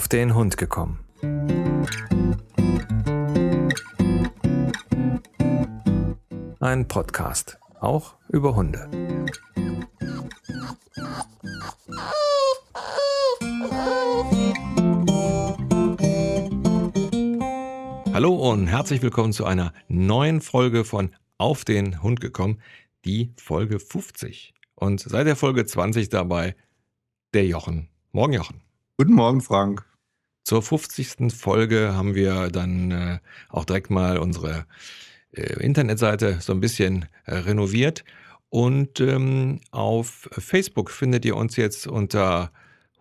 auf den Hund gekommen. Ein Podcast, auch über Hunde. Hallo und herzlich willkommen zu einer neuen Folge von Auf den Hund gekommen, die Folge 50. Und seit der Folge 20 dabei der Jochen. Morgen, Jochen. Guten Morgen, Frank. Zur 50. Folge haben wir dann äh, auch direkt mal unsere äh, Internetseite so ein bisschen äh, renoviert. Und ähm, auf Facebook findet ihr uns jetzt unter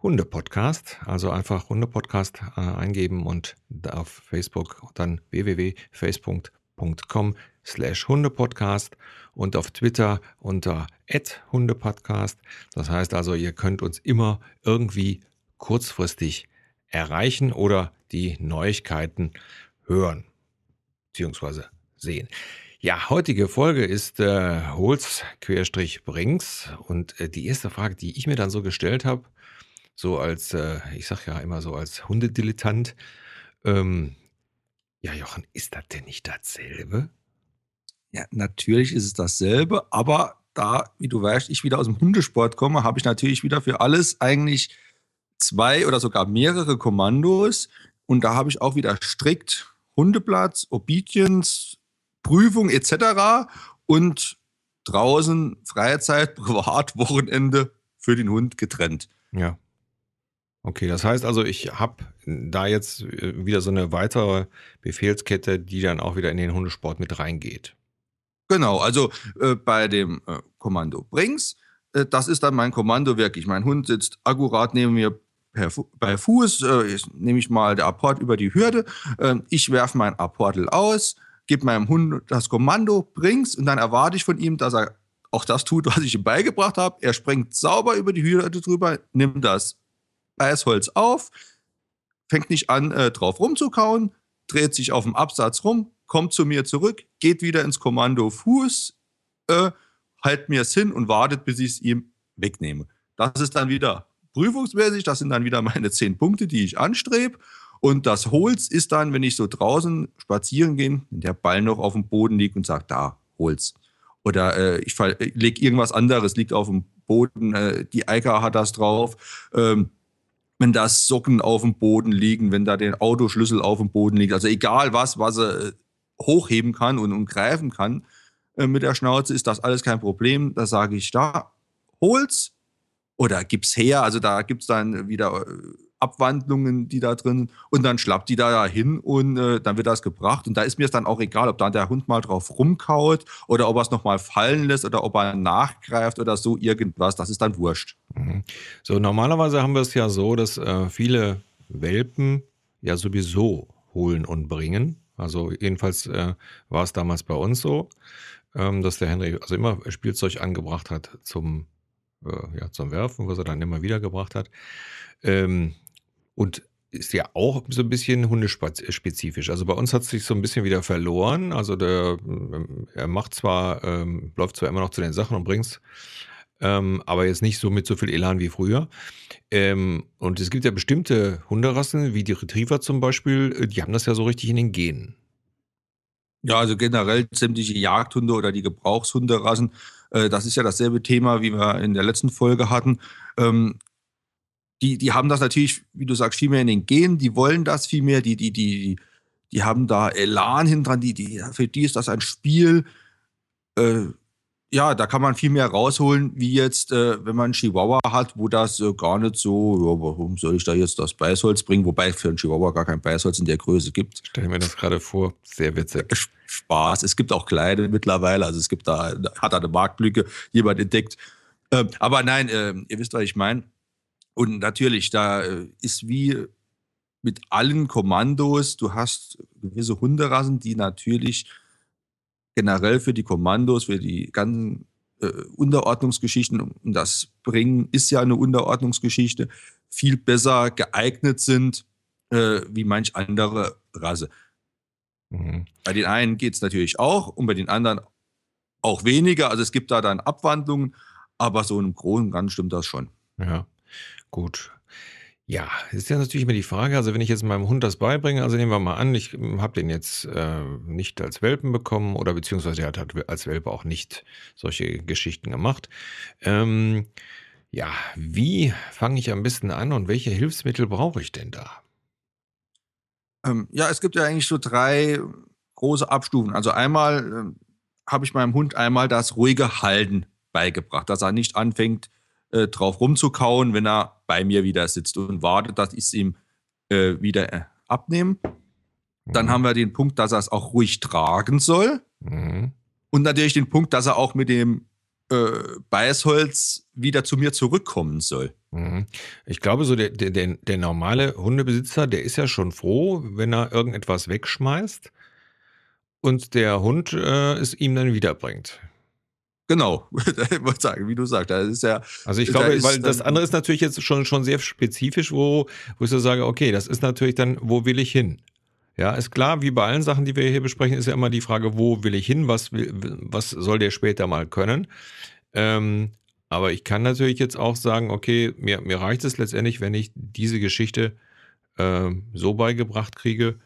Hunde-Podcast. Also einfach Hunde-Podcast äh, eingeben und auf Facebook dann www.facebook.com slash Hundepodcast und auf Twitter unter Hundepodcast. Das heißt also, ihr könnt uns immer irgendwie kurzfristig erreichen oder die Neuigkeiten hören bzw. sehen. Ja, heutige Folge ist äh, Holz-Brings und äh, die erste Frage, die ich mir dann so gestellt habe, so als, äh, ich sag ja immer so als Hundedilettant, ähm, ja Jochen, ist das denn nicht dasselbe? Ja, natürlich ist es dasselbe, aber da, wie du weißt, ich wieder aus dem Hundesport komme, habe ich natürlich wieder für alles eigentlich zwei oder sogar mehrere Kommandos. Und da habe ich auch wieder strikt Hundeplatz, Obedience, Prüfung etc. und draußen Freizeit, Privat, Wochenende für den Hund getrennt. Ja. Okay, das heißt also, ich habe da jetzt äh, wieder so eine weitere Befehlskette, die dann auch wieder in den Hundesport mit reingeht. Genau, also äh, bei dem äh, Kommando Brings, äh, das ist dann mein Kommando wirklich. Mein Hund sitzt akkurat neben mir Fu bei Fuß, äh, nehme ich mal der Apport über die Hürde. Ähm, ich werfe mein Apportel aus, gebe meinem Hund das Kommando Brings und dann erwarte ich von ihm, dass er auch das tut, was ich ihm beigebracht habe. Er springt sauber über die Hürde drüber, nimmt das Beißholz auf, fängt nicht an, äh, drauf rumzukauen, dreht sich auf dem Absatz rum, kommt zu mir zurück, geht wieder ins Kommando Fuß, äh, halt mir es hin und wartet, bis ich es ihm wegnehme. Das ist dann wieder prüfungsmäßig, das sind dann wieder meine zehn Punkte, die ich anstrebe. Und das Holz ist dann, wenn ich so draußen spazieren gehe, wenn der Ball noch auf dem Boden liegt und sagt, da, Holz. Oder äh, ich lege irgendwas anderes, liegt auf dem Boden, äh, die Eika hat das drauf. Ähm, wenn da Socken auf dem Boden liegen, wenn da der Autoschlüssel auf dem Boden liegt. Also egal was, was er äh, hochheben kann und, und greifen kann äh, mit der Schnauze, ist das alles kein Problem. Da sage ich, da, hol's oder gib's her. Also da gibt's dann wieder äh, Abwandlungen, die da drin und dann schlappt die da hin und äh, dann wird das gebracht und da ist mir es dann auch egal, ob da der Hund mal drauf rumkaut oder ob er es nochmal fallen lässt oder ob er nachgreift oder so irgendwas, das ist dann wurscht. Mhm. So, normalerweise haben wir es ja so, dass äh, viele Welpen ja sowieso holen und bringen. Also jedenfalls äh, war es damals bei uns so, ähm, dass der Henry also immer Spielzeug angebracht hat zum, äh, ja, zum Werfen, was er dann immer wieder gebracht hat. Ähm, und ist ja auch so ein bisschen hundespezifisch. Also bei uns hat es sich so ein bisschen wieder verloren. Also der, ähm, er macht zwar, ähm, läuft zwar immer noch zu den Sachen und bringt's, ähm, aber jetzt nicht so mit so viel Elan wie früher. Ähm, und es gibt ja bestimmte Hunderassen, wie die Retriever zum Beispiel, äh, die haben das ja so richtig in den Genen. Ja, also generell sämtliche Jagdhunde oder die Gebrauchshunderassen, das ist ja dasselbe Thema, wie wir in der letzten Folge hatten. Ähm, die, die haben das natürlich, wie du sagst, viel mehr in den Genen, die wollen das viel mehr, die, die, die, die haben da Elan hinten dran, die, die, für die ist das ein Spiel. Äh, ja, da kann man viel mehr rausholen, wie jetzt, äh, wenn man einen Chihuahua hat, wo das äh, gar nicht so, ja, warum soll ich da jetzt das Beißholz bringen, wobei für einen Chihuahua gar kein Beißholz in der Größe gibt. Stell mir das gerade vor, sehr witzig. Spaß. Es gibt auch kleine mittlerweile, also es gibt da, hat da eine Marktlücke jemand entdeckt. Äh, aber nein, äh, ihr wisst, was ich meine. Und natürlich, da äh, ist wie mit allen Kommandos, du hast gewisse Hunderassen, die natürlich generell für die Kommandos, für die ganzen äh, Unterordnungsgeschichten, und das Bringen ist ja eine Unterordnungsgeschichte, viel besser geeignet sind äh, wie manch andere Rasse. Mhm. Bei den einen geht es natürlich auch und bei den anderen auch weniger. Also es gibt da dann Abwandlungen, aber so im Großen und Ganzen stimmt das schon. Ja, gut. Ja, ist ja natürlich immer die Frage, also wenn ich jetzt meinem Hund das beibringe, also nehmen wir mal an, ich habe den jetzt äh, nicht als Welpen bekommen oder beziehungsweise er hat halt als Welpe auch nicht solche Geschichten gemacht. Ähm, ja, wie fange ich am besten an und welche Hilfsmittel brauche ich denn da? Ähm, ja, es gibt ja eigentlich so drei große Abstufen. Also einmal ähm, habe ich meinem Hund einmal das ruhige Halten beigebracht, dass er nicht anfängt, äh, drauf rumzukauen, wenn er bei mir wieder sitzt und wartet, dass ich es ihm äh, wieder äh, abnehme. Dann mhm. haben wir den Punkt, dass er es auch ruhig tragen soll. Mhm. Und natürlich den Punkt, dass er auch mit dem äh, Beißholz wieder zu mir zurückkommen soll. Mhm. Ich glaube, so der, der, der normale Hundebesitzer, der ist ja schon froh, wenn er irgendetwas wegschmeißt und der Hund äh, es ihm dann wiederbringt. Genau, ich wollte sagen, wie du sagst, das ist ja. Also ich glaube, da weil das andere ist natürlich jetzt schon, schon sehr spezifisch, wo, wo ich so sage, okay, das ist natürlich dann, wo will ich hin? Ja, ist klar, wie bei allen Sachen, die wir hier besprechen, ist ja immer die Frage, wo will ich hin, was, was soll der später mal können? Ähm, aber ich kann natürlich jetzt auch sagen, okay, mir, mir reicht es letztendlich, wenn ich diese Geschichte äh, so beigebracht kriege,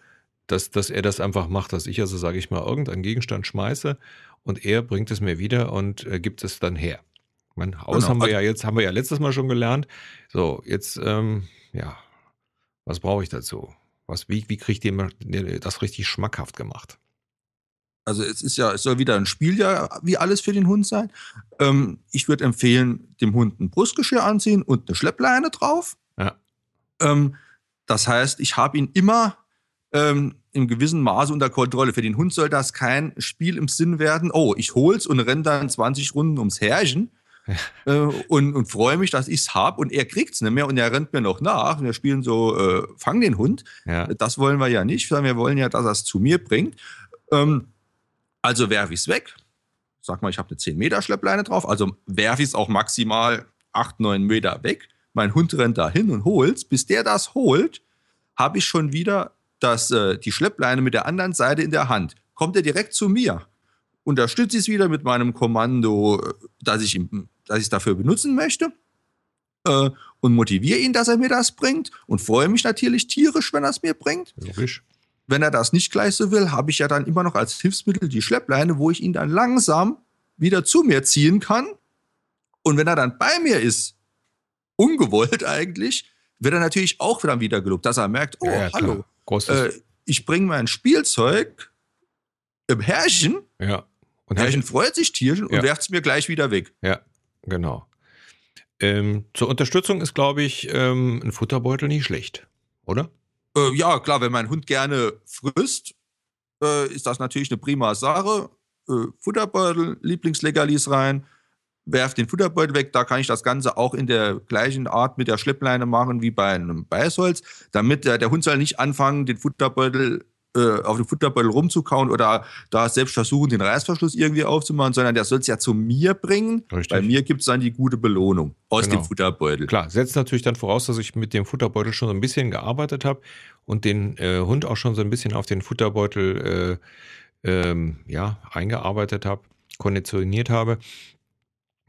dass, dass er das einfach macht, dass ich also, sage ich mal, irgendeinen Gegenstand schmeiße und er bringt es mir wieder und äh, gibt es dann her. Mein Haus genau. haben wir ja jetzt, haben wir ja letztes Mal schon gelernt. So, jetzt, ähm, ja, was brauche ich dazu? Was, wie, wie kriege ich dem, das richtig schmackhaft gemacht? Also es ist ja, es soll wieder ein Spiel ja wie alles für den Hund sein. Ähm, ich würde empfehlen, dem Hund ein Brustgeschirr anziehen und eine Schleppleine drauf. Ja. Ähm, das heißt, ich habe ihn immer ähm, im gewissen Maße unter Kontrolle. Für den Hund soll das kein Spiel im Sinn werden, oh, ich hol's und renne dann 20 Runden ums Herrchen äh, und, und freue mich, dass ich's hab und er kriegt's nicht mehr und er rennt mir noch nach. Wir spielen so, äh, fang den Hund. Ja. Das wollen wir ja nicht, sondern wir wollen ja, dass er es zu mir bringt. Ähm, also werfe ich's weg. Sag mal, ich habe eine 10 Meter Schleppleine drauf, also werfe ich es auch maximal 8, 9 Meter weg. Mein Hund rennt da hin und holt's. Bis der das holt, habe ich schon wieder das, äh, die Schleppleine mit der anderen Seite in der Hand. Kommt er direkt zu mir, unterstütze ich es wieder mit meinem Kommando, äh, dass ich es dafür benutzen möchte äh, und motiviere ihn, dass er mir das bringt und freue mich natürlich tierisch, wenn er es mir bringt. Logisch. Wenn er das nicht gleich so will, habe ich ja dann immer noch als Hilfsmittel die Schleppleine, wo ich ihn dann langsam wieder zu mir ziehen kann. Und wenn er dann bei mir ist, ungewollt eigentlich, wird er natürlich auch wieder wieder gelobt, dass er merkt, oh, ja, ja, hallo, äh, ich bringe mein Spielzeug im Herrchen. Ja. Und Herrchen freut sich Tierchen ja. und werft es mir gleich wieder weg. Ja, genau. Ähm, zur Unterstützung ist, glaube ich, ähm, ein Futterbeutel nicht schlecht, oder? Äh, ja, klar, wenn mein Hund gerne frisst, äh, ist das natürlich eine prima Sache. Äh, Futterbeutel, Lieblingslegalis rein, werf den Futterbeutel weg. Da kann ich das Ganze auch in der gleichen Art mit der Schleppleine machen wie bei einem Beißholz, damit der, der Hund soll nicht anfangen, den Futterbeutel äh, auf den Futterbeutel rumzukauen oder da selbst versuchen, den Reißverschluss irgendwie aufzumachen, sondern der soll es ja zu mir bringen. Richtig. Bei mir gibt es dann die gute Belohnung aus genau. dem Futterbeutel. Klar, setzt natürlich dann voraus, dass ich mit dem Futterbeutel schon so ein bisschen gearbeitet habe und den äh, Hund auch schon so ein bisschen auf den Futterbeutel äh, ähm, ja, eingearbeitet habe, konditioniert habe.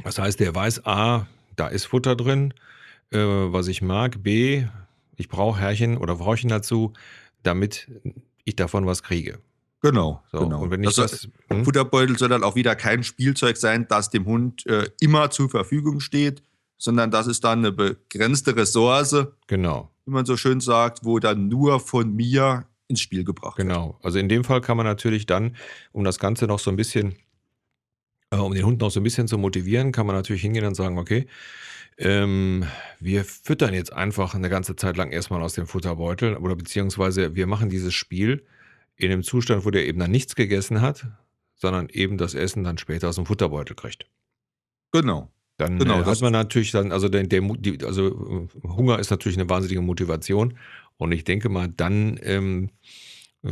Das heißt, der weiß, A, da ist Futter drin, äh, was ich mag. B, ich brauche Herrchen oder Frauchen dazu, damit ich davon was kriege. Genau, so, genau. Und wenn ich das, das hm? Futterbeutel soll dann auch wieder kein Spielzeug sein, das dem Hund äh, immer zur Verfügung steht, sondern das ist dann eine begrenzte Ressource. Genau. Wie man so schön sagt, wo dann nur von mir ins Spiel gebracht genau. wird. Genau. Also in dem Fall kann man natürlich dann, um das Ganze noch so ein bisschen äh, um den Hund noch so ein bisschen zu motivieren, kann man natürlich hingehen und sagen, okay, ähm, wir füttern jetzt einfach eine ganze Zeit lang erstmal aus dem Futterbeutel oder beziehungsweise wir machen dieses Spiel in einem Zustand, wo der eben dann nichts gegessen hat, sondern eben das Essen dann später aus dem Futterbeutel kriegt. Genau. Dann genau, äh, hat man natürlich dann, also der, der die, also äh, Hunger ist natürlich eine wahnsinnige Motivation und ich denke mal, dann ähm,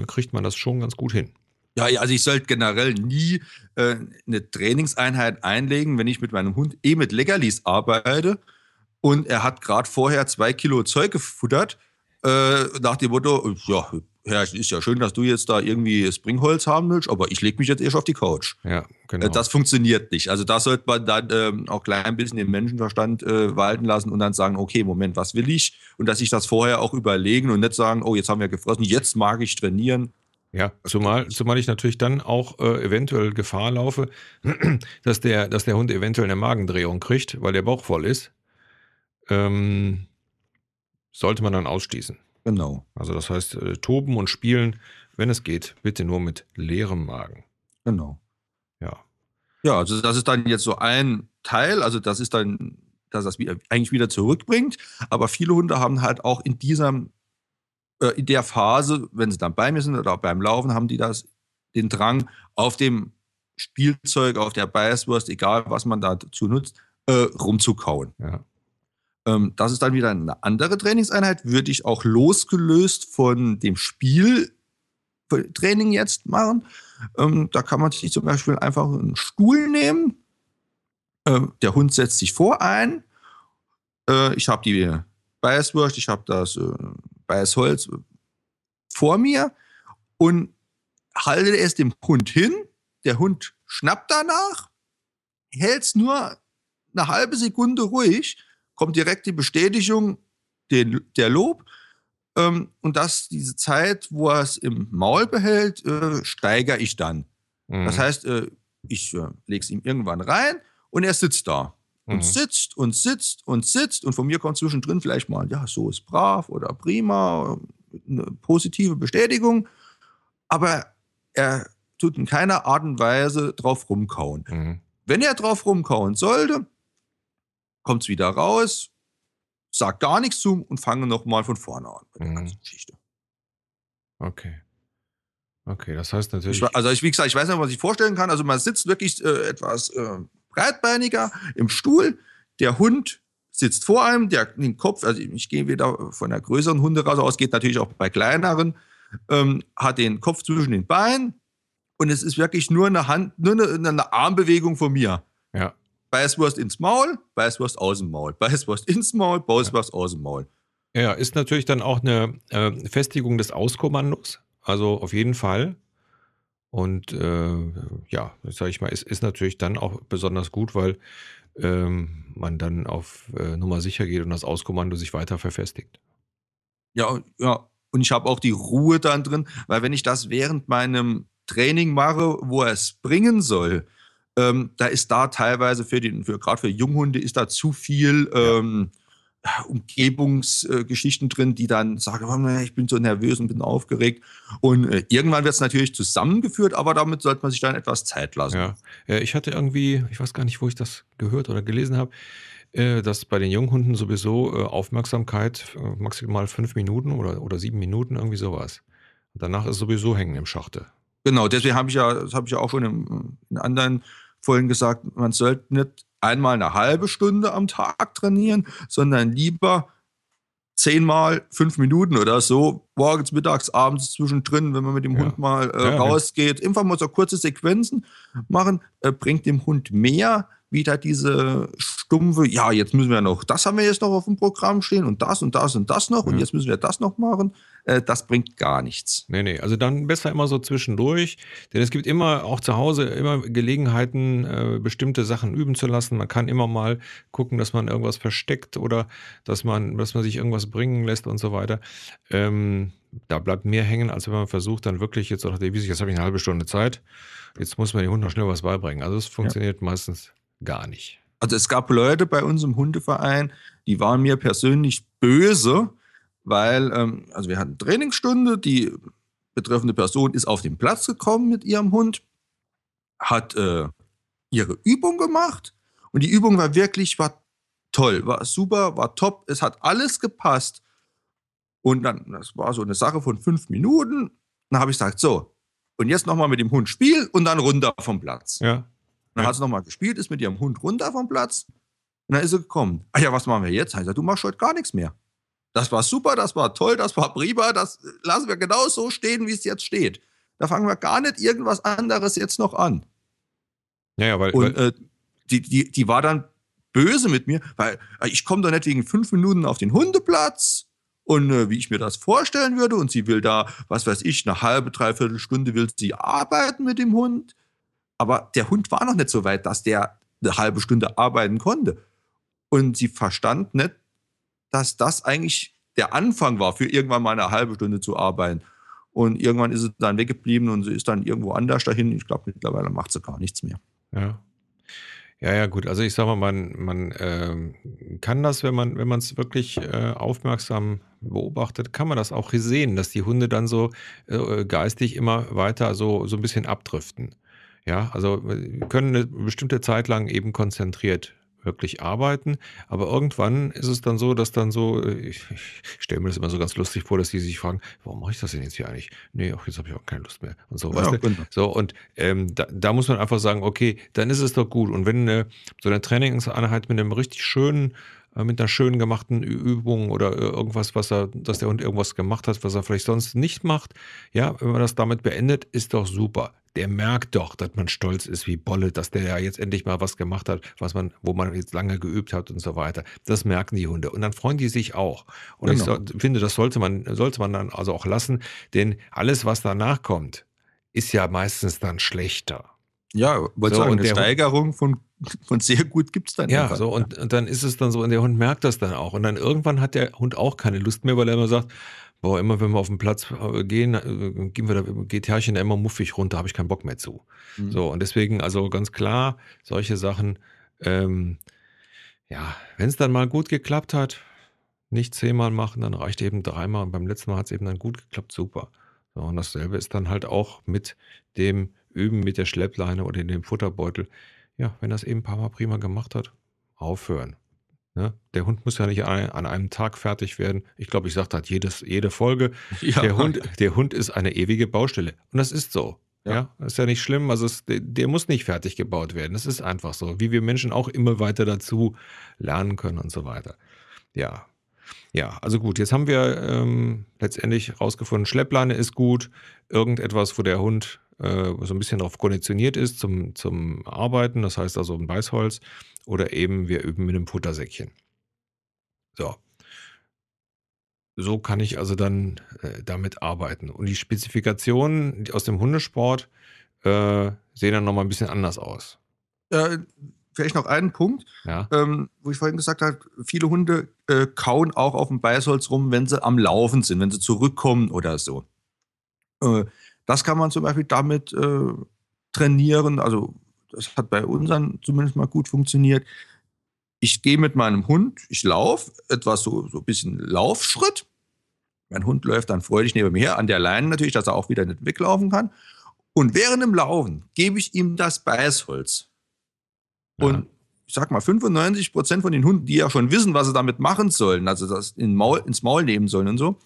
kriegt man das schon ganz gut hin. Ja, also ich sollte generell nie äh, eine Trainingseinheit einlegen, wenn ich mit meinem Hund eh mit Leckerlis arbeite und er hat gerade vorher zwei Kilo Zeug gefuttert, äh, nach dem Motto, ja, es ist ja schön, dass du jetzt da irgendwie Springholz haben willst, aber ich lege mich jetzt erst auf die Couch. Ja, genau. Das funktioniert nicht. Also da sollte man dann ähm, auch gleich ein bisschen den Menschenverstand äh, walten lassen und dann sagen, okay, Moment, was will ich? Und dass ich das vorher auch überlegen und nicht sagen, oh, jetzt haben wir gefressen, jetzt mag ich trainieren. Ja, zumal, zumal ich natürlich dann auch äh, eventuell Gefahr laufe, dass der, dass der Hund eventuell eine Magendrehung kriegt, weil der Bauch voll ist. Ähm, sollte man dann ausschließen. Genau. Also das heißt, äh, toben und spielen, wenn es geht, bitte nur mit leerem Magen. Genau. Ja. Ja, also das ist dann jetzt so ein Teil, also das ist dann, dass das wieder, eigentlich wieder zurückbringt. Aber viele Hunde haben halt auch in dieser, äh, in der Phase, wenn sie dann bei mir sind oder beim Laufen, haben die das, den Drang auf dem Spielzeug, auf der Beißwurst, egal was man dazu nutzt, äh, rumzukauen. Ja. Ähm, das ist dann wieder eine andere Trainingseinheit, würde ich auch losgelöst von dem Spieltraining jetzt machen. Ähm, da kann man sich zum Beispiel einfach einen Stuhl nehmen. Ähm, der Hund setzt sich vor ein. Äh, ich habe die Beißwurst, ich habe das äh, Beißholz vor mir und halte es dem Hund hin. Der Hund schnappt danach, hält es nur eine halbe Sekunde ruhig kommt direkt die Bestätigung, den, der Lob. Ähm, und dass diese Zeit, wo er es im Maul behält, äh, steigere ich dann. Mhm. Das heißt, äh, ich äh, lege es ihm irgendwann rein und er sitzt da. Und mhm. sitzt und sitzt und sitzt. Und von mir kommt zwischendrin vielleicht mal, ja, so ist brav oder prima, eine positive Bestätigung. Aber er tut in keiner Art und Weise drauf rumkauen. Mhm. Wenn er drauf rumkauen sollte, kommt es wieder raus, sagt gar nichts zu und fange nochmal von vorne an bei der mhm. ganzen Geschichte. Okay. Okay, das heißt natürlich. Ich, also, ich, wie gesagt, ich weiß nicht, was ich vorstellen kann. Also, man sitzt wirklich äh, etwas äh, breitbeiniger im Stuhl. Der Hund sitzt vor einem, der den Kopf, also ich gehe wieder von der größeren Hunderasse aus, geht natürlich auch bei kleineren, ähm, hat den Kopf zwischen den Beinen und es ist wirklich nur eine Hand, nur eine, eine Armbewegung von mir. Ja. Beißwurst ins Maul, Beißwurst aus dem Maul, Beißwurst ins Maul, Beißwurst aus dem Maul. Ja, ist natürlich dann auch eine äh, Festigung des Auskommandos. Also auf jeden Fall. Und äh, ja, sage ich mal, ist, ist natürlich dann auch besonders gut, weil ähm, man dann auf äh, Nummer sicher geht und das Auskommando sich weiter verfestigt. Ja, ja. Und ich habe auch die Ruhe dann drin, weil wenn ich das während meinem Training mache, wo er es bringen soll, ähm, da ist da teilweise für den, für gerade für Junghunde ist da zu viel ähm, Umgebungsgeschichten äh, drin, die dann sagen, ich bin so nervös und bin aufgeregt. Und äh, irgendwann wird es natürlich zusammengeführt, aber damit sollte man sich dann etwas Zeit lassen. Ja. ja, ich hatte irgendwie, ich weiß gar nicht, wo ich das gehört oder gelesen habe, äh, dass bei den Junghunden sowieso äh, Aufmerksamkeit äh, maximal fünf Minuten oder, oder sieben Minuten, irgendwie sowas. Danach ist sowieso hängen im Schachte. Genau, deswegen habe ich ja, das habe ich ja auch schon in, in anderen vorhin gesagt, man sollte nicht einmal eine halbe Stunde am Tag trainieren, sondern lieber zehnmal fünf Minuten oder so, morgens, mittags, abends zwischendrin, wenn man mit dem ja. Hund mal äh, ja, rausgeht. Einfach mal so kurze Sequenzen machen, äh, bringt dem Hund mehr, wieder diese stumpfe, ja, jetzt müssen wir noch, das haben wir jetzt noch auf dem Programm stehen und das und das und das noch und jetzt müssen wir das noch machen. Äh, das bringt gar nichts. Nee, nee, also dann besser immer so zwischendurch, denn es gibt immer auch zu Hause immer Gelegenheiten, äh, bestimmte Sachen üben zu lassen. Man kann immer mal gucken, dass man irgendwas versteckt oder dass man, dass man sich irgendwas bringen lässt und so weiter. Ähm, da bleibt mehr hängen, als wenn man versucht, dann wirklich jetzt auch, wie sich, jetzt habe ich eine halbe Stunde Zeit, jetzt muss man den Hund noch schnell was beibringen. Also es funktioniert ja. meistens gar nicht. Also es gab Leute bei uns im Hundeverein, die waren mir persönlich böse, weil, ähm, also wir hatten Trainingsstunde, die betreffende Person ist auf den Platz gekommen mit ihrem Hund, hat äh, ihre Übung gemacht und die Übung war wirklich, war toll, war super, war top, es hat alles gepasst. Und dann, das war so eine Sache von fünf Minuten, dann habe ich gesagt, so, und jetzt nochmal mit dem Hund spielen und dann runter vom Platz. Ja. Dann hat sie nochmal gespielt, ist mit ihrem Hund runter vom Platz. Und dann ist sie gekommen. Ah ja, was machen wir jetzt? Heißt du machst heute gar nichts mehr. Das war super, das war toll, das war prima, das lassen wir genau so stehen, wie es jetzt steht. Da fangen wir gar nicht irgendwas anderes jetzt noch an. Ja, ja, weil. Und äh, die, die, die war dann böse mit mir, weil äh, ich komme doch nicht wegen fünf Minuten auf den Hundeplatz und äh, wie ich mir das vorstellen würde. Und sie will da, was weiß ich, eine halbe, dreiviertel Stunde will sie arbeiten mit dem Hund. Aber der Hund war noch nicht so weit, dass der eine halbe Stunde arbeiten konnte. Und sie verstand nicht, dass das eigentlich der Anfang war, für irgendwann mal eine halbe Stunde zu arbeiten. Und irgendwann ist sie dann weggeblieben und sie ist dann irgendwo anders dahin. Ich glaube, mittlerweile macht sie gar nichts mehr. Ja. Ja, ja, gut. Also ich sage mal, man, man ähm, kann das, wenn man, wenn man es wirklich äh, aufmerksam beobachtet, kann man das auch sehen, dass die Hunde dann so äh, geistig immer weiter so, so ein bisschen abdriften. Ja, also können eine bestimmte Zeit lang eben konzentriert wirklich arbeiten. Aber irgendwann ist es dann so, dass dann so, äh, ich, ich stelle mir das immer so ganz lustig vor, dass die sich fragen, warum mache ich das denn jetzt hier eigentlich? Nee, auch jetzt habe ich auch keine Lust mehr. Und so, ja, weißt du? Genau. So, und ähm, da, da, muss man einfach sagen, okay, dann ist es doch gut. Und wenn eine, so eine Trainingseinheit mit einem richtig schönen äh, mit einer schön gemachten Übung oder äh, irgendwas, was er, dass der Hund irgendwas gemacht hat, was er vielleicht sonst nicht macht. Ja, wenn man das damit beendet, ist doch super. Der merkt doch, dass man stolz ist wie Bolle, dass der ja jetzt endlich mal was gemacht hat, was man, wo man jetzt lange geübt hat und so weiter. Das merken die Hunde. Und dann freuen die sich auch. Und genau. ich so, finde, das sollte man, sollte man dann also auch lassen, denn alles, was danach kommt, ist ja meistens dann schlechter. Ja, wollte so, sagen, eine Steigerung von, von sehr gut gibt es dann. Ja, so und, und, dann ist es dann so, und der Hund merkt das dann auch. Und dann irgendwann hat der Hund auch keine Lust mehr, weil er immer sagt, boah, immer wenn wir auf den Platz äh, gehen, äh, gehen wir da, geht Herrchen immer muffig runter, habe ich keinen Bock mehr zu. Mhm. So, und deswegen, also ganz klar, solche Sachen, ähm, ja, wenn es dann mal gut geklappt hat, nicht zehnmal machen, dann reicht eben dreimal. Und beim letzten Mal hat es eben dann gut geklappt, super. So, und dasselbe ist dann halt auch mit dem Üben mit der Schleppleine oder in dem Futterbeutel. Ja, wenn das eben ein paar Mal prima gemacht hat, aufhören. Ne? Der Hund muss ja nicht an einem Tag fertig werden. Ich glaube, ich sage das jedes, jede Folge. Ja. Der, Hund, der Hund ist eine ewige Baustelle. Und das ist so. Ja. ja, das ist ja nicht schlimm. Also es, der, der, muss nicht fertig gebaut werden. Das ist einfach so. Wie wir Menschen auch immer weiter dazu lernen können und so weiter. Ja. Ja, also gut, jetzt haben wir ähm, letztendlich rausgefunden, Schleppleine ist gut. Irgendetwas, wo der Hund äh, so ein bisschen darauf konditioniert ist zum, zum Arbeiten, das heißt also ein Beißholz, oder eben wir üben mit einem Futtersäckchen. So. So kann ich also dann äh, damit arbeiten. Und die Spezifikationen aus dem Hundesport äh, sehen dann nochmal ein bisschen anders aus. Äh, vielleicht noch einen Punkt, ja. ähm, wo ich vorhin gesagt habe, viele Hunde äh, kauen auch auf dem Beißholz rum, wenn sie am Laufen sind, wenn sie zurückkommen oder so. Äh, das kann man zum Beispiel damit äh, trainieren. Also das hat bei unseren zumindest mal gut funktioniert. Ich gehe mit meinem Hund, ich laufe, etwas so, so ein bisschen Laufschritt. Mein Hund läuft dann freudig neben mir her, an der Leine natürlich, dass er auch wieder nicht weglaufen kann. Und während dem Laufen gebe ich ihm das Beißholz. Ja. Und ich sag mal, 95 Prozent von den Hunden, die ja schon wissen, was sie damit machen sollen, also das in Maul, ins Maul nehmen sollen und so,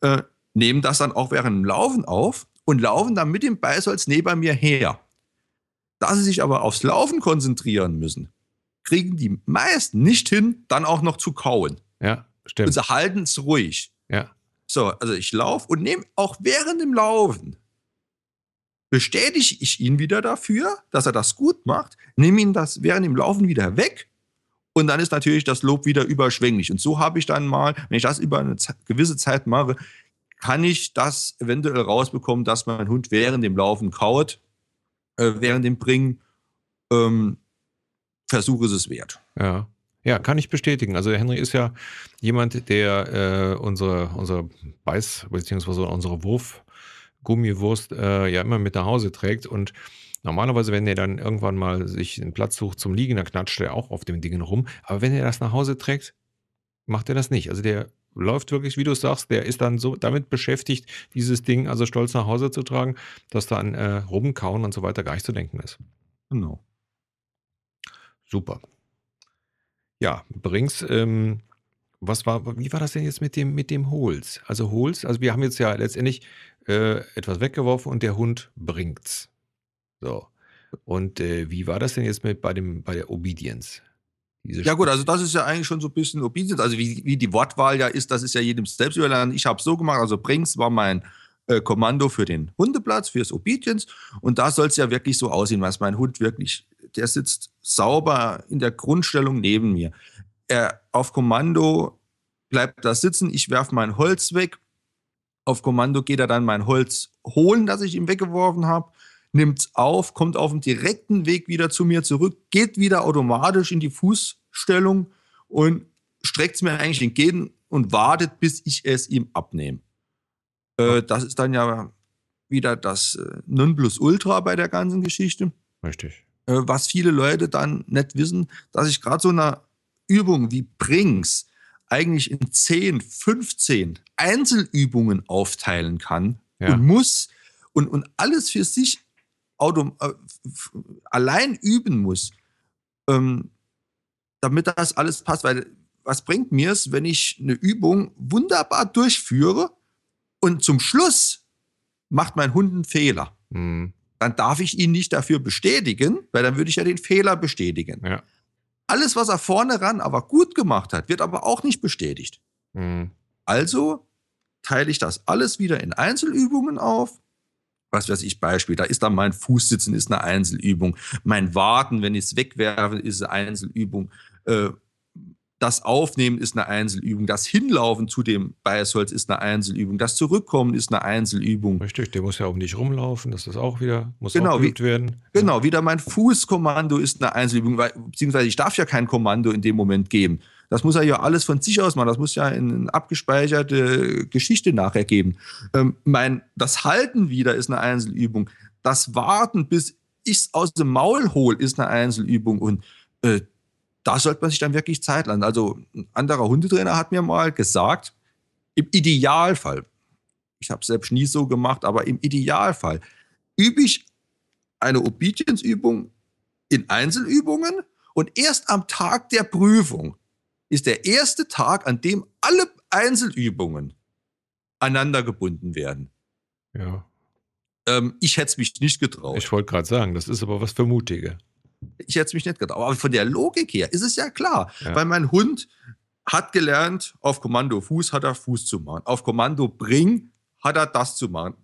äh, nehmen das dann auch während dem Laufen auf und laufen dann mit dem Beißholz neben mir her. Da sie sich aber aufs Laufen konzentrieren müssen, kriegen die meisten nicht hin, dann auch noch zu kauen. Ja, stimmt. Und sie halten es ruhig. Ja. So, also ich laufe und nehme auch während dem Laufen, bestätige ich ihn wieder dafür, dass er das gut macht, nehme ihn das während dem Laufen wieder weg und dann ist natürlich das Lob wieder überschwänglich. Und so habe ich dann mal, wenn ich das über eine gewisse Zeit mache, kann ich das eventuell rausbekommen, dass mein Hund während dem Laufen kaut, äh, während dem Bringen. Ähm, Versuch ist es wert. Ja. Ja, kann ich bestätigen. Also Henry ist ja jemand, der äh, unsere, unsere Beiß- bzw. unsere Wurf-Gummiwurst äh, ja immer mit nach Hause trägt und Normalerweise, wenn er dann irgendwann mal sich einen Platz sucht zum Liegen, dann knatscht er auch auf dem Ding rum. Aber wenn er das nach Hause trägt, macht er das nicht. Also der läuft wirklich, wie du sagst, der ist dann so damit beschäftigt, dieses Ding also stolz nach Hause zu tragen, dass da an äh, Rumkauen und so weiter gar nicht zu denken ist. Genau. Super. Ja, Brings, ähm, was war, wie war das denn jetzt mit dem, mit dem Holz? Also Holz, also wir haben jetzt ja letztendlich äh, etwas weggeworfen und der Hund bringt's. So. Und äh, wie war das denn jetzt mit bei dem, bei der Obedience? Ja gut, also das ist ja eigentlich schon so ein bisschen Obedience. Also wie, wie die Wortwahl ja ist, das ist ja jedem selbst überlassen. Ich habe so gemacht, also Brings war mein äh, Kommando für den Hundeplatz, fürs Obedience. Und da soll es ja wirklich so aussehen, was mein Hund wirklich, der sitzt sauber in der Grundstellung neben mir. Er auf Kommando bleibt da sitzen, ich werfe mein Holz weg. Auf Kommando geht er dann mein Holz holen, das ich ihm weggeworfen habe, nimmt es auf, kommt auf dem direkten Weg wieder zu mir zurück, geht wieder automatisch in die Fußstellung und streckt es mir eigentlich entgegen und wartet, bis ich es ihm abnehme. Äh, das ist dann ja wieder das äh, Nonplusultra bei der ganzen Geschichte. Richtig. Äh, was viele Leute dann nicht wissen, dass ich gerade so eine Übung wie Brings eigentlich in 10, 15 Einzelübungen aufteilen kann ja. und muss und, und alles für sich autom äh, allein üben muss, ähm, damit das alles passt. Weil was bringt mir es, wenn ich eine Übung wunderbar durchführe und zum Schluss macht mein Hund einen Fehler? Mhm. Dann darf ich ihn nicht dafür bestätigen, weil dann würde ich ja den Fehler bestätigen. Ja. Alles, was er vorne ran aber gut gemacht hat, wird aber auch nicht bestätigt. Mhm. Also teile ich das alles wieder in Einzelübungen auf. Was weiß ich, Beispiel, da ist dann mein Fußsitzen, ist eine Einzelübung. Mein Warten, wenn ich es wegwerfe, ist eine Einzelübung. Äh, das Aufnehmen ist eine Einzelübung, das Hinlaufen zu dem Beißholz ist eine Einzelübung, das Zurückkommen ist eine Einzelübung. Richtig, der muss ja um dich rumlaufen, das ist auch wieder, muss genau, auch geübt werden. Genau, wieder mein Fußkommando ist eine Einzelübung, weil, beziehungsweise ich darf ja kein Kommando in dem Moment geben. Das muss er ja alles von sich aus machen, das muss ja in eine abgespeicherte Geschichte nachher geben. Ähm, mein, das Halten wieder ist eine Einzelübung, das Warten, bis ich es aus dem Maul hole, ist eine Einzelübung und äh, da sollte man sich dann wirklich Zeit lassen. Also ein anderer Hundetrainer hat mir mal gesagt, im Idealfall, ich habe es selbst nie so gemacht, aber im Idealfall übe ich eine Obedienzübung in Einzelübungen und erst am Tag der Prüfung ist der erste Tag, an dem alle Einzelübungen aneinander gebunden werden. Ja. Ähm, ich hätte es mich nicht getraut. Ich wollte gerade sagen, das ist aber was für Mutige. Ich hätte es mich nicht gedacht. Aber von der Logik her ist es ja klar. Ja. Weil mein Hund hat gelernt, auf Kommando Fuß hat er Fuß zu machen. Auf Kommando Bring hat er das zu machen.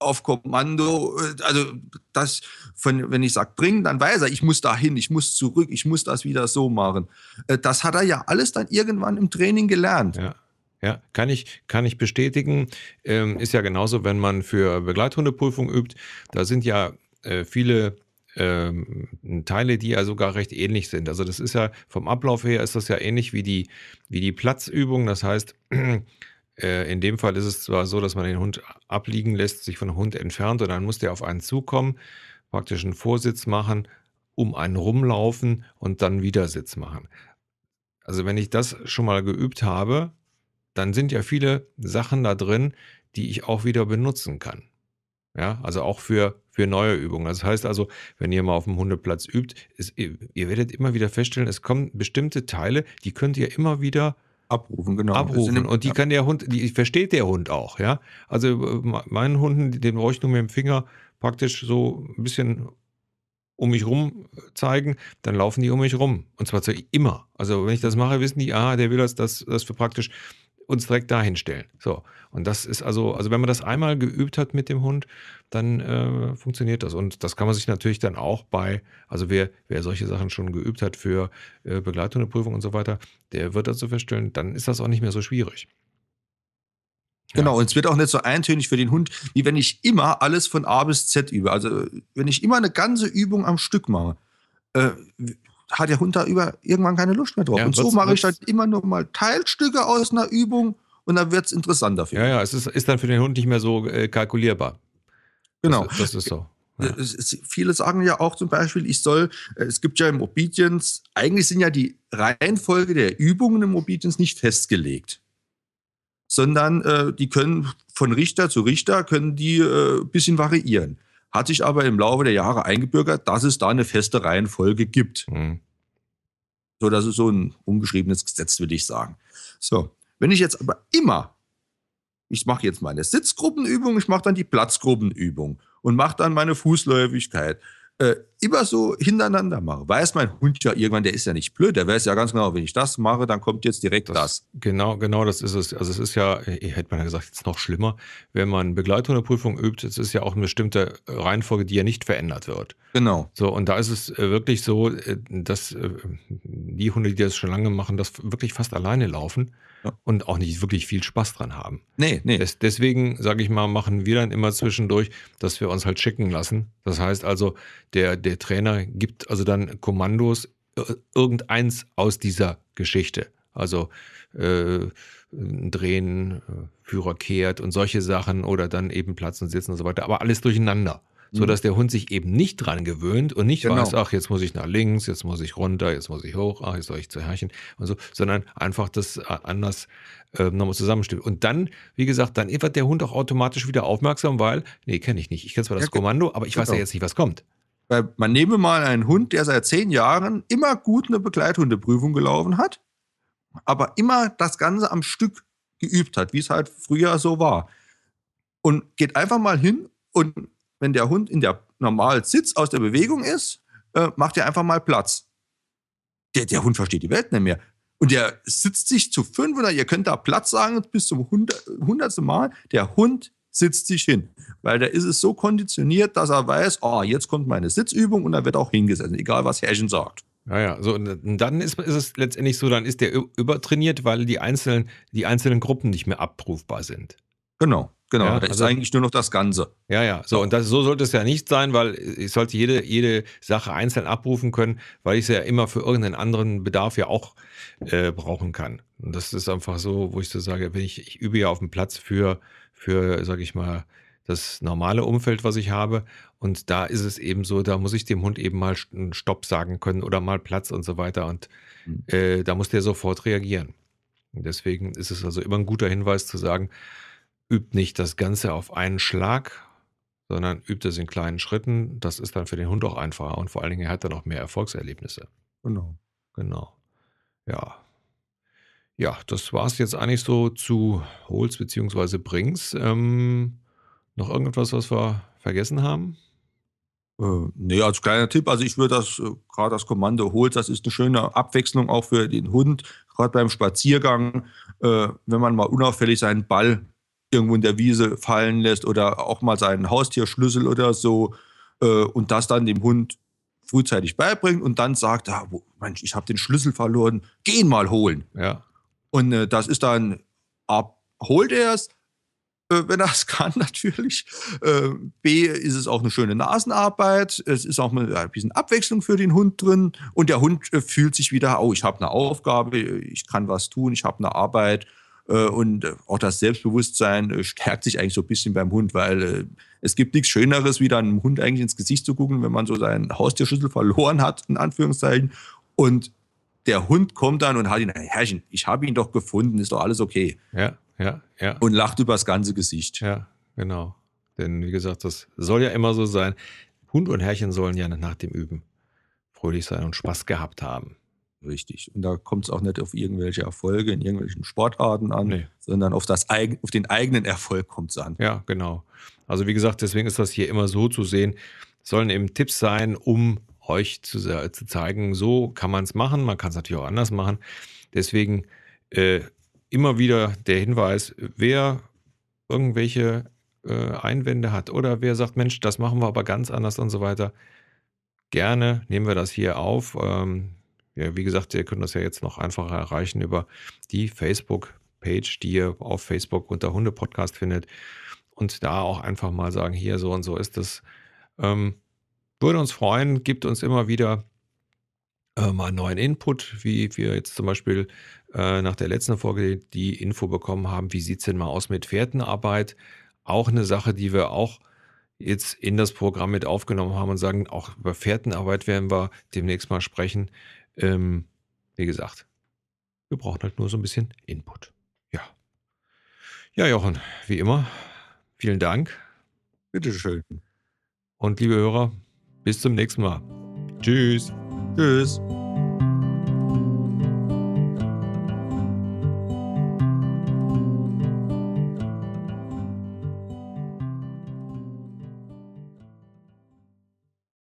Auf Kommando, äh, also das, von, wenn ich sage bring, dann weiß er, ich muss da hin, ich muss zurück, ich muss das wieder so machen. Äh, das hat er ja alles dann irgendwann im Training gelernt. Ja. Ja, kann ich, kann ich bestätigen. Ähm, ist ja genauso, wenn man für Begleithundeprüfung übt. Da sind ja äh, viele ähm, Teile, die ja sogar recht ähnlich sind. Also das ist ja vom Ablauf her ist das ja ähnlich wie die, wie die Platzübung. Das heißt, äh, in dem Fall ist es zwar so, dass man den Hund abliegen lässt, sich von dem Hund entfernt und dann muss der auf einen zukommen, praktisch einen Vorsitz machen, um einen rumlaufen und dann wieder Sitz machen. Also wenn ich das schon mal geübt habe, dann sind ja viele Sachen da drin, die ich auch wieder benutzen kann. Ja, also auch für, für neue Übungen. Das heißt also, wenn ihr mal auf dem Hundeplatz übt, ist, ihr, ihr, werdet immer wieder feststellen, es kommen bestimmte Teile, die könnt ihr immer wieder abrufen, genau. Abrufen. Und die kann der Hund, die versteht der Hund auch, ja. Also meinen Hunden, den brauche ich nur mit dem Finger praktisch so ein bisschen um mich rum zeigen, dann laufen die um mich rum. Und zwar immer. Also wenn ich das mache, wissen die, ah, der will das, das, das für praktisch uns direkt dahin stellen. So. Und das ist also, also wenn man das einmal geübt hat mit dem Hund, dann äh, funktioniert das. Und das kann man sich natürlich dann auch bei, also wer, wer solche Sachen schon geübt hat für äh, Begleitung der Prüfung und so weiter, der wird das so feststellen, dann ist das auch nicht mehr so schwierig. Genau, und es wird auch nicht so eintönig für den Hund, wie wenn ich immer alles von A bis Z übe. Also wenn ich immer eine ganze Übung am Stück mache, äh, hat der Hund da über, irgendwann keine Lust mehr drauf. Ja, und so mache ich dann immer nur mal Teilstücke aus einer Übung und dann wird es interessanter für ihn. Ja, ja, es ist, ist dann für den Hund nicht mehr so äh, kalkulierbar. Genau. Das, das ist so. Ja. Viele sagen ja auch zum Beispiel, ich soll, äh, es gibt ja im Obedience, eigentlich sind ja die Reihenfolge der Übungen im Obedience nicht festgelegt, sondern äh, die können von Richter zu Richter, können die äh, ein bisschen variieren hat sich aber im Laufe der Jahre eingebürgert, dass es da eine feste Reihenfolge gibt. Mhm. So, das ist so ein ungeschriebenes Gesetz, würde ich sagen. So, wenn ich jetzt aber immer, ich mache jetzt meine Sitzgruppenübung, ich mache dann die Platzgruppenübung und mache dann meine Fußläufigkeit. Äh, immer so hintereinander mache, weiß mein Hund ja irgendwann, der ist ja nicht blöd, der weiß ja ganz genau, wenn ich das mache, dann kommt jetzt direkt das. das. Genau, genau, das ist es. Also es ist ja, hätte man ja gesagt, jetzt noch schlimmer, wenn man Begleithundeprüfung übt, es ist ja auch eine bestimmte Reihenfolge, die ja nicht verändert wird. Genau. So, und da ist es äh, wirklich so, äh, dass äh, die Hunde, die das schon lange machen, das wirklich fast alleine laufen ja. und auch nicht wirklich viel Spaß dran haben. Nee, nee. Des, deswegen, sage ich mal, machen wir dann immer zwischendurch, dass wir uns halt schicken lassen. Das heißt also, der, der Trainer gibt also dann Kommandos, irgendeins aus dieser Geschichte. Also äh, drehen, Führer kehrt und solche Sachen oder dann eben Platz und sitzen und so weiter, aber alles durcheinander so dass mhm. der Hund sich eben nicht dran gewöhnt und nicht genau. weiß, ach, jetzt muss ich nach links, jetzt muss ich runter, jetzt muss ich hoch, ach, jetzt soll ich zu Herrchen und so, sondern einfach das äh, anders äh, nochmal zusammenstimmt. Und dann, wie gesagt, dann wird der Hund auch automatisch wieder aufmerksam, weil, nee, kenne ich nicht. Ich kenne zwar das ja, Kommando, aber ich genau. weiß ja genau. jetzt nicht, was kommt. Weil man nehme mal einen Hund, der seit zehn Jahren immer gut eine Begleithundeprüfung gelaufen hat, aber immer das Ganze am Stück geübt hat, wie es halt früher so war. Und geht einfach mal hin und wenn der Hund in der normalen Sitz aus der Bewegung ist, äh, macht er einfach mal Platz. Der, der Hund versteht die Welt nicht mehr. Und der sitzt sich zu fünf oder ihr könnt da Platz sagen bis zum hundertsten Mal. Der Hund sitzt sich hin. Weil da ist es so konditioniert, dass er weiß, oh, jetzt kommt meine Sitzübung und er wird auch hingesetzt, egal was Herrchen sagt. Ja, ja, so, und dann ist, ist es letztendlich so, dann ist der übertrainiert, weil die einzelnen, die einzelnen Gruppen nicht mehr abrufbar sind. Genau. Genau, ja, das also, ist eigentlich nur noch das Ganze. Ja, ja. So, und das, so sollte es ja nicht sein, weil ich sollte jede, jede Sache einzeln abrufen können, weil ich es ja immer für irgendeinen anderen Bedarf ja auch äh, brauchen kann. Und das ist einfach so, wo ich so sage, wenn ich, ich übe ja auf dem Platz für, für, sag ich mal, das normale Umfeld, was ich habe. Und da ist es eben so, da muss ich dem Hund eben mal einen Stopp sagen können oder mal Platz und so weiter. Und mhm. äh, da muss der sofort reagieren. Und deswegen ist es also immer ein guter Hinweis zu sagen, übt nicht das Ganze auf einen Schlag, sondern übt es in kleinen Schritten. Das ist dann für den Hund auch einfacher und vor allen Dingen er hat dann auch mehr Erfolgserlebnisse. Genau. Genau. Ja. Ja, das war es jetzt eigentlich so zu Holz bzw. Brings. Ähm, noch irgendetwas, was wir vergessen haben? Äh, nee, als kleiner Tipp, also ich würde das, äh, gerade das Kommando Holz, das ist eine schöne Abwechslung auch für den Hund, gerade beim Spaziergang, äh, wenn man mal unauffällig seinen Ball irgendwo in der Wiese fallen lässt oder auch mal seinen Haustierschlüssel oder so äh, und das dann dem Hund frühzeitig beibringt und dann sagt, ah, Mensch, ich habe den Schlüssel verloren, geh ihn mal holen. Ja. Und äh, das ist dann, A, holt er es, äh, wenn er es kann natürlich. Äh, B, ist es auch eine schöne Nasenarbeit. Es ist auch ein bisschen Abwechslung für den Hund drin. Und der Hund äh, fühlt sich wieder, oh, ich habe eine Aufgabe, ich kann was tun, ich habe eine Arbeit. Äh, und auch das Selbstbewusstsein äh, stärkt sich eigentlich so ein bisschen beim Hund, weil äh, es gibt nichts Schöneres, wie dann einem Hund eigentlich ins Gesicht zu gucken, wenn man so seinen Haustierschlüssel verloren hat, in Anführungszeichen. Und der Hund kommt dann und hat ihn, Herrchen, ich habe ihn doch gefunden, ist doch alles okay. Ja, ja, ja. Und lacht übers ganze Gesicht. Ja, genau. Denn wie gesagt, das soll ja immer so sein. Hund und Herrchen sollen ja nach dem Üben fröhlich sein und Spaß gehabt haben. Richtig. Und da kommt es auch nicht auf irgendwelche Erfolge in irgendwelchen Sportarten an, nee. sondern auf, das, auf den eigenen Erfolg kommt es an. Ja, genau. Also wie gesagt, deswegen ist das hier immer so zu sehen. sollen eben Tipps sein, um euch zu, zu zeigen, so kann man es machen. Man kann es natürlich auch anders machen. Deswegen äh, immer wieder der Hinweis, wer irgendwelche äh, Einwände hat oder wer sagt, Mensch, das machen wir aber ganz anders und so weiter, gerne nehmen wir das hier auf. Ähm, ja, wie gesagt, ihr könnt das ja jetzt noch einfacher erreichen über die Facebook-Page, die ihr auf Facebook unter Hunde-Podcast findet. Und da auch einfach mal sagen, hier so und so ist es. Ähm, würde uns freuen, gibt uns immer wieder äh, mal neuen Input, wie wir jetzt zum Beispiel äh, nach der letzten Folge die Info bekommen haben, wie sieht es denn mal aus mit Fährtenarbeit? Auch eine Sache, die wir auch jetzt in das Programm mit aufgenommen haben und sagen, auch über Fährtenarbeit werden wir demnächst mal sprechen. Ähm, wie gesagt, wir brauchen halt nur so ein bisschen Input. Ja. Ja, Jochen, wie immer, vielen Dank. Bitteschön. Und liebe Hörer, bis zum nächsten Mal. Tschüss. Tschüss.